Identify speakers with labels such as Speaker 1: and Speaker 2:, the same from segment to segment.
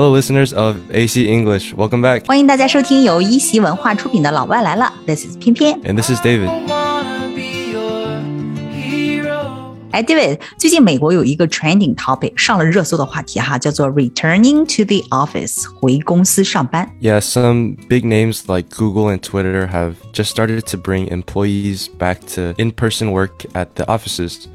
Speaker 1: Hello, listeners of AC English. Welcome back.
Speaker 2: 欢迎大家收听由一席文化出品的《老外来了》，This is 翩翩
Speaker 1: ，and this is David.
Speaker 2: 哎，David，最近美国有一个 trending topic 上了热搜的话题哈，叫做 returning to the office 回公司上班。
Speaker 1: Yeah, some big names like Google and Twitter have just started to bring employees back to in-person work at the offices,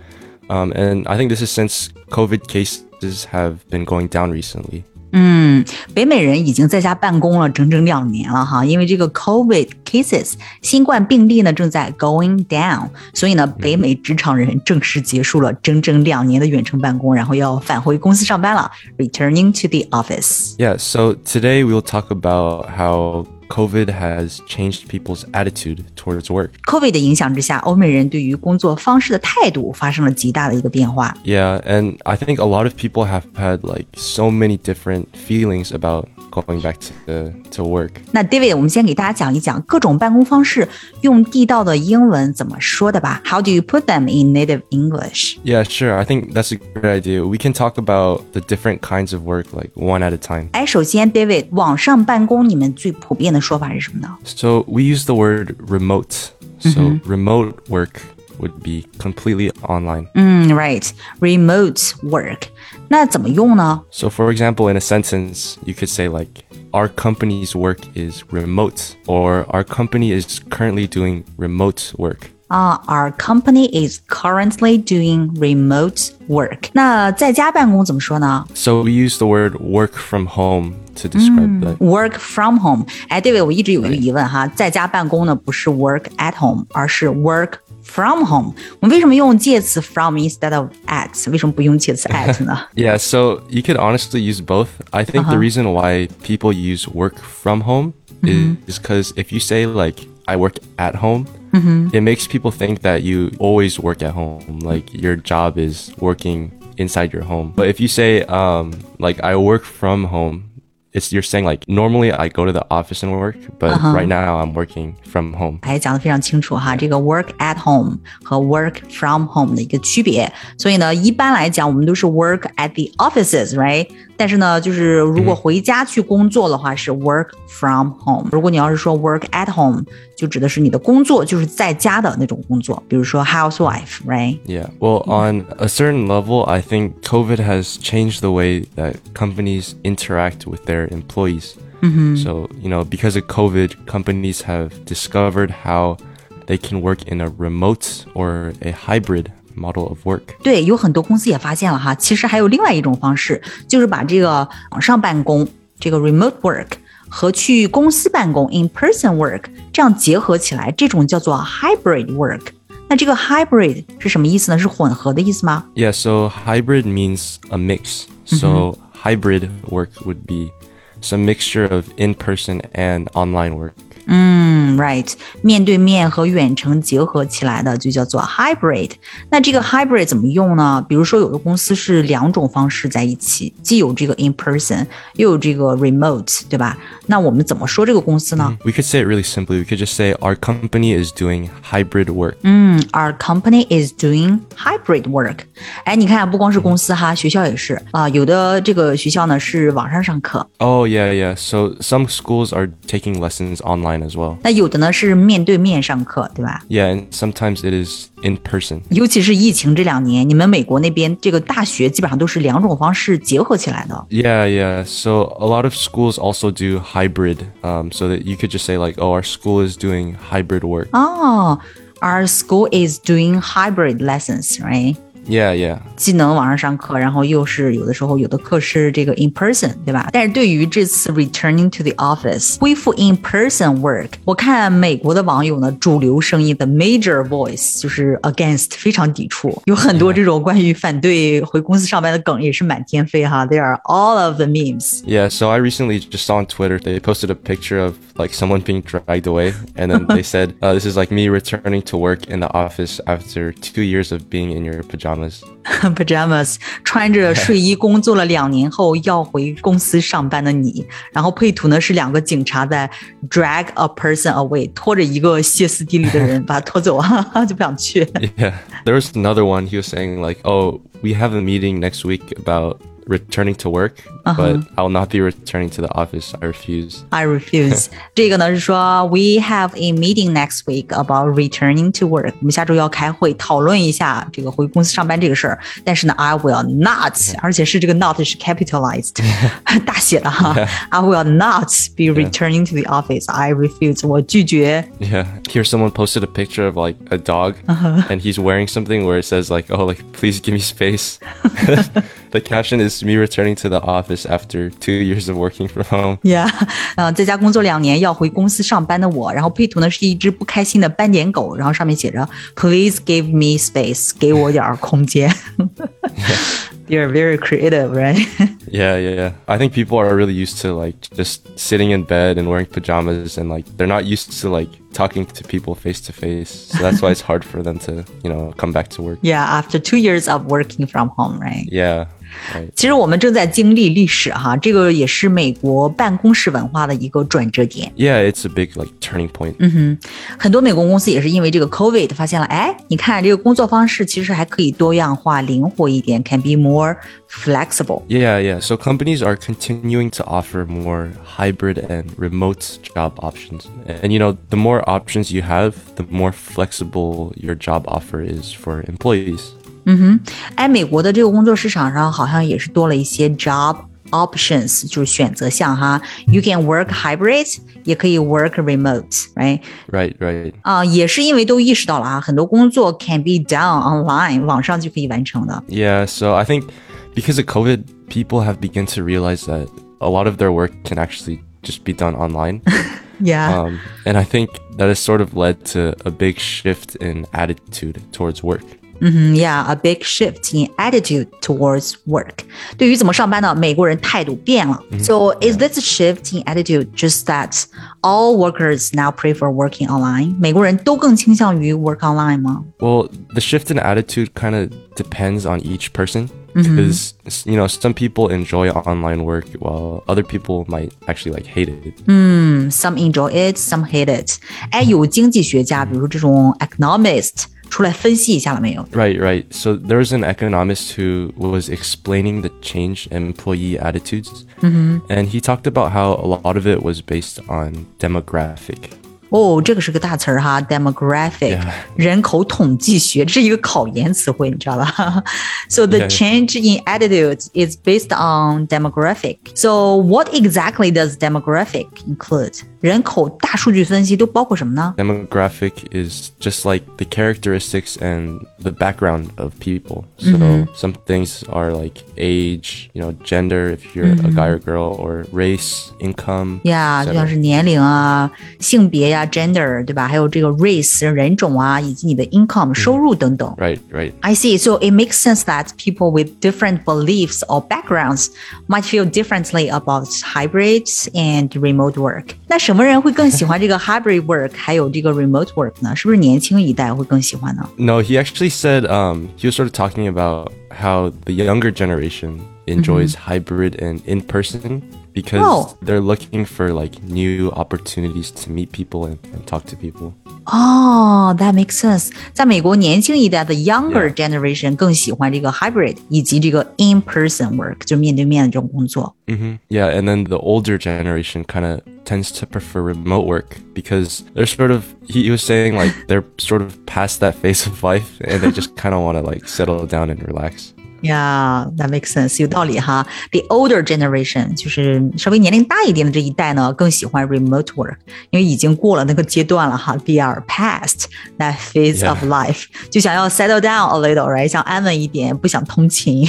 Speaker 1: um, and I think this is since COVID cases have been going down recently.
Speaker 2: 嗯，北美人已经在家办公了整整两年了哈，因为这个 COVID cases 新冠病例呢正在 going down，所以呢，北美职场人正式结束了整整两年的远程办公，然后要返回公司上班了，returning to the office。
Speaker 1: Yeah, so today we'll talk about how COVID has changed people's attitude towards work.
Speaker 2: COVID 的影响之下，欧美人对于工作方式的态度发生了极大的一个变化。
Speaker 1: Yeah, and I think a lot of people have had like so many different feelings about going back to to work.
Speaker 2: 那 David，我们先给大家讲一讲各种办公方式用地道的英文怎么说的吧。How do you put them in native English？
Speaker 1: Yeah, sure. I think that's a great idea. We can talk about the different kinds of work like one at a time.
Speaker 2: 哎，首先 David，网上办公你们最普遍 的说法是什么呢？
Speaker 1: So we use the word remote. So remote work would be completely online.
Speaker 2: 嗯，right，remote work。那怎么用呢？
Speaker 1: So for example, in a sentence, you could say like our company's work is remote or our company is currently doing remote work.
Speaker 2: 啊，Our company is currently doing remote work。那在家办公怎么说呢
Speaker 1: So we use the word work from home to describe that.
Speaker 2: ？Work from home。哎，David，我一直有一个疑问哈，在家办公呢不是 work at home，而是 work from home。我们为什么用介词 from instead of at？为什么不用介词 at 呢？
Speaker 1: Yeah, so you could honestly use both. I think the reason why people use work from home is because if you say like I work at home, it makes people think that you always work at home, like your job is working inside your home. But if you say um like I work from home, it's you're saying like normally I go to the office and work, but right now I'm working from home.
Speaker 2: 哎，讲的非常清楚哈，这个 work at home 和 work from home 的一个区别。所以呢，一般来讲，我们都是 work at the offices，right？ 但是呢，就是如果回家去工作的话，是 work from home。如果你要是说 work at home，就指的是你的工作就是在家的那种工作，比如说 housewife，right？
Speaker 1: Yeah. Well, on a certain level, I think COVID has changed the way that companies interact with their employees. So, you know, because of COVID, companies have discovered how they can work in a remote or a hybrid model of work.
Speaker 2: 对，有很多公司也发现了哈，其实还有另外一种方式，就是把这个网上办公这个 remote work 和去公司办公 in person work 这样结合起来，这种叫做 hybrid work。那这个 hybrid 是什么意思呢？是混合的意思吗？
Speaker 1: Yeah, so hybrid means a mix. So hybrid work would be some mixture of in-person and online work.
Speaker 2: 嗯，right，面对面和远程结合起来的就叫做 hybrid。那这个 hybrid 怎么用呢？比如说有的公司是两种方式在一起，既有这个 in person，又有这个 remote，对吧？那我们怎么说这个公司呢？
Speaker 1: We could say it really simply. We could just say our company is doing hybrid work.
Speaker 2: Our company is doing hybrid work。哎，你看，不光是公司哈，学校也是啊、有的这个学校呢是网上上课，
Speaker 1: Oh yeah, yeah. So some schools are taking lessons online as well.
Speaker 2: 那有的呢是面对面上课，对吧？
Speaker 1: Yeah, and sometimes it is in person.
Speaker 2: 尤其是疫情这两年，你们美国那边这个大学基本上都是两种方式结合起来的。
Speaker 1: Yeah, yeah. So a lot of schools also do hybrid, um, so that you could just say like, "Oh, our school is doing hybrid work."
Speaker 2: 哦、o u r school is doing hybrid lessons, right?
Speaker 1: Yeah, yeah.
Speaker 2: 既能网上上课，然后又是有的时候有的课是这个 in person，对吧？但是对于这次 returning to the office 恢复 in person work，我看美国的网友呢，主流声音的 major voice 就是 against 非常抵触，有很多这种关于反对回公司上班的梗也是满天飞哈。There are all of the memes。
Speaker 1: Yeah, so I recently just saw on Twitter they posted a picture of like someone being dragged away, and then they said, uh, "This is like me returning to work in the office after two years of being in your pajamas."
Speaker 2: pajamas 穿着睡衣工作了两年后要回公司上班的你，然后配图呢是两个警察在 drag a person away，拖着一个歇斯底里的人把他拖走，哈哈，就不想去。
Speaker 1: Yeah, there was another one. He was saying like, "Oh, we have a meeting next week about returning to work, but I'll not be returning to the office. I refuse.
Speaker 2: I refuse. 这个呢是说 We have a meeting next week about returning to work. 我们下周要开会讨论一下这个回公司上班这个事儿。但是呢，I will not，而且是这个 not 是 capitalized，大写的哈。I will not be returning to the office. I refuse. 我拒绝。
Speaker 1: Yeah. Here, someone posted a picture of like a dog, and he's wearing something where it says like, "Oh, like please give me space." the caption is me returning to the office after two years of working from home.
Speaker 2: Yeah，嗯、在家工作两年要回公司上班的我，然后配图呢是一只不开心的斑点狗，然后上面写着 “Please give me space”，给我点儿空间。You're very creative, right?
Speaker 1: Yeah, yeah, yeah. I think people are really used to like just sitting in bed and wearing pajamas, and like they're not used to like talking to people face to face. So that's why it's hard for them to, you know, come back to work.
Speaker 2: yeah, after two years of working from home, right?
Speaker 1: Yeah. Right.
Speaker 2: 其实我们正在经历历史哈，这个也是美国办公室文化的一个转折点。
Speaker 1: Yeah, it's a big like turning point.
Speaker 2: 很多美国公司也是因为这个 COVID 发现了，哎，你看这个工作方式其实还可以多样化、灵活一点，can be more flexible。
Speaker 1: Yeah, yeah. So companies are continuing to offer more hybrid and remote job options. And you know, the more options you have, the more flexible your job offer is for employees.
Speaker 2: 哎，美国的这个工作市场上好像也是多了一些 job options，就是选择项哈。You can work hybrid，也可以 work remote，right？
Speaker 1: Right, right.
Speaker 2: 啊、也是因为都意识到了啊，很多工作 can be done online，网上就可以完成的。
Speaker 1: Yeah, so I think because of COVID, people have begun to realize that a lot of their work can actually just be done online.
Speaker 2: Yeah，、
Speaker 1: Um, and I think that has sort of led to a big shift in attitude towards work.
Speaker 2: 嗯，Yeah，a big shift in attitude towards work。对于怎么上班呢？美国人态度变了。So is this shift in attitude just that all workers now prefer working online？美国人都更倾向于 work online 吗？
Speaker 1: Well, the shift in attitude kind of depends on each person because you know some people enjoy online work while other people might actually like hate it.
Speaker 2: Some enjoy it, some hate it。哎，有经济学家，比如说这种 economist 出来分析一下了没有？
Speaker 1: Right, right. So there was an economist who was explaining the change in employee attitudes, and he talked about how a lot of it was based on demographic.
Speaker 2: 哦，这个是个大词儿哈，demographic，
Speaker 1: Yeah.
Speaker 2: 人口统计学，这是一个考研词汇，你知道吧？So the
Speaker 1: Yeah.
Speaker 2: change in attitude is based on demographic. So what exactly does demographic include? 人口大数据分析都包括什么呢？
Speaker 1: Demographic is just like the characteristics and the background of people. So some things are like age, you know, gender, if you're a guy or girl, or race, income.
Speaker 2: 呀
Speaker 1: etc.
Speaker 2: 就像是年龄啊、性别呀、gender，对吧？还有这个 race 人种啊，以及你的 income 收入等等。
Speaker 1: Right, right.
Speaker 2: I see. So it makes sense that people with different beliefs or backgrounds might feel differently about hybrids and remote work. 那 什么人会更喜欢这个 hybrid work，还有这个 remote work 呢？是不是年轻一代会更喜欢呢？
Speaker 1: No, he actually said um, he was sort of talking about how the younger generation enjoys hybrid and in person because
Speaker 2: Oh.
Speaker 1: they're looking for like new opportunities to meet people and, and talk to people.
Speaker 2: 哦、t h a t makes sense. 在美国，年轻一代的 younger generation 更喜欢这个 hybrid 以及这个 in person work，就面对面的这种工作。
Speaker 1: hmm Yeah, and then the older generation kind of tends to prefer remote work because they're sort of he, he was saying like they're sort of past that phase of life and they just kind of want to like settle down and relax.
Speaker 2: Yeah, that makes sense，有道理哈。The older generation 就是稍微年龄大一点的这一代呢，更喜欢 remote work，因为已经过了那个阶段了哈。They are past that phase
Speaker 1: Yeah.
Speaker 2: of life，就想要 settle down a little，right？想安稳一点，不想通勤。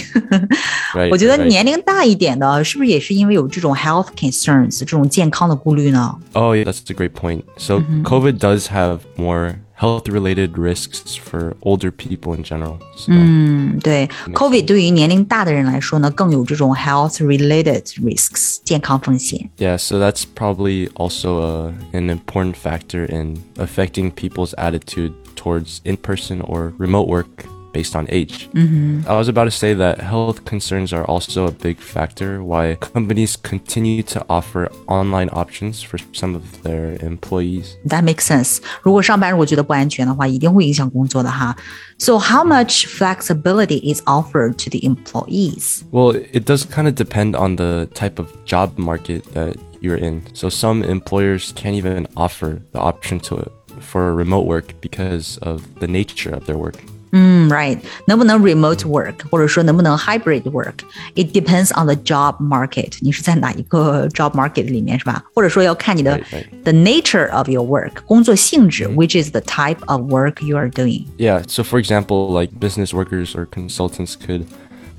Speaker 1: Right.
Speaker 2: 我觉得
Speaker 1: right.
Speaker 2: 年龄大一点的，是不是也是因为有这种 health concerns，这种健康的顾虑呢？
Speaker 1: Oh, yeah, that's a great point. So COVID does have more health-related risks for older people in general. So
Speaker 2: 嗯，对，COVID 对于年龄大的人来说呢，更有这种 health related risks，健康风险。
Speaker 1: yeah, so that's probably also a, an important factor in affecting people's attitude towards in-person or remote work based on age. Mm-hmm. I was about to say that health concerns are also a big factor why companies continue to offer online options for some of their employees.
Speaker 2: That makes sense. 如果上班如果觉得不安全的话，一定会影响工作的哈。So how much flexibility is offered to the employees?
Speaker 1: Well, it does kind of depend on the type of job market that you're in. So some employers can't even offer the option to for remote work because of the nature of their work.
Speaker 2: Mm, right. 能不能 remote work 或者说能不能 hybrid work？It depends on the job market. 你是在哪一个 job market 里面是吧？或者说要看你的
Speaker 1: Right, right.
Speaker 2: the nature of your work 工作性质，which is the type of work you are doing.
Speaker 1: Yeah. So for example, like business workers or consultants could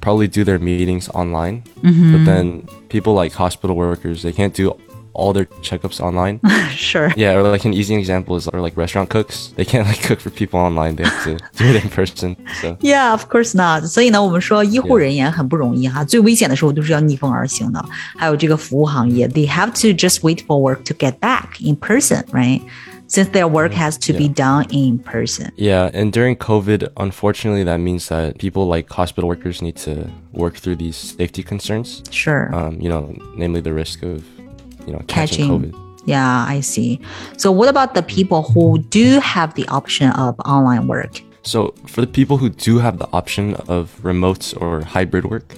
Speaker 1: probably do their meetings online, but then people like hospital workers they can't do all their checkups online.
Speaker 2: Sure.
Speaker 1: Yeah, or like an easy example is or like restaurant cooks. They can't like cook for people online. They have to do it in person. So
Speaker 2: Yeah, of course not. 所以呢，我们说医护人员很不容易哈，最危险的时候都是要逆风而行的。还有这个服务行业，they have to just wait for work to get back in person, right? Since their work has to be done in person.
Speaker 1: yeah, and during COVID, unfortunately, that means that people like hospital workers need to work through these safety concerns.
Speaker 2: Sure.
Speaker 1: Um, you know, namely the risk of you know catching,
Speaker 2: Catching.
Speaker 1: COVID.
Speaker 2: Yeah, I see. So what about the people who do have the option of online work?
Speaker 1: So, for the people who do have the option of remote or hybrid work,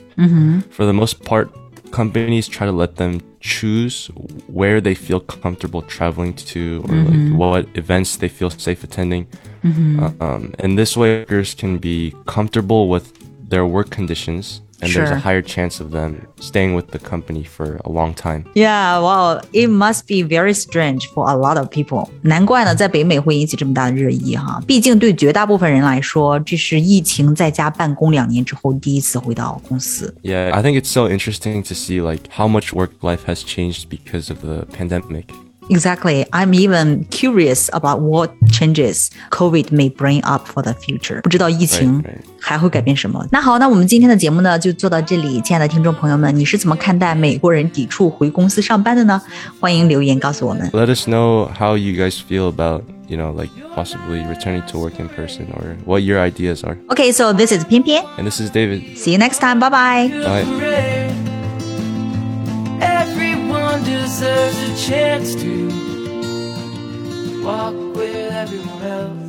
Speaker 1: for the most part, companies try to let them choose where they feel comfortable traveling to or like what events they feel safe attending. Uh, um, and this way, workers can be comfortable with their work conditions And there's
Speaker 2: Sure.
Speaker 1: a higher chance of them staying with the company for a long time.
Speaker 2: Yeah, wow, it must be very strange for a lot of people. 难怪呢，在北美会引起这么大的热议哈。毕竟对绝大部分人来说，这是疫情在家办公两年之后第一次回到公司。
Speaker 1: Yeah, I think it's so interesting to see like how much work life has changed because of the pandemic.
Speaker 2: Exactly. I'm even curious about what changes COVID may bring up for the future. 不知道疫情
Speaker 1: Right, right.
Speaker 2: 还会改变什么？那好，那我们今天的节目呢就做到这里。亲爱的听众朋友们，你是怎么看待美国人抵触回公司上班的呢？欢迎留言告诉我们。
Speaker 1: Let us know how you guys feel about, you know, like possibly returning to work in person or what your ideas are.
Speaker 2: Okay, so this is 偏偏
Speaker 1: And this is David.
Speaker 2: See you next time. Bye bye.
Speaker 1: Bye.
Speaker 3: Deserves a chance to walk with everyone else.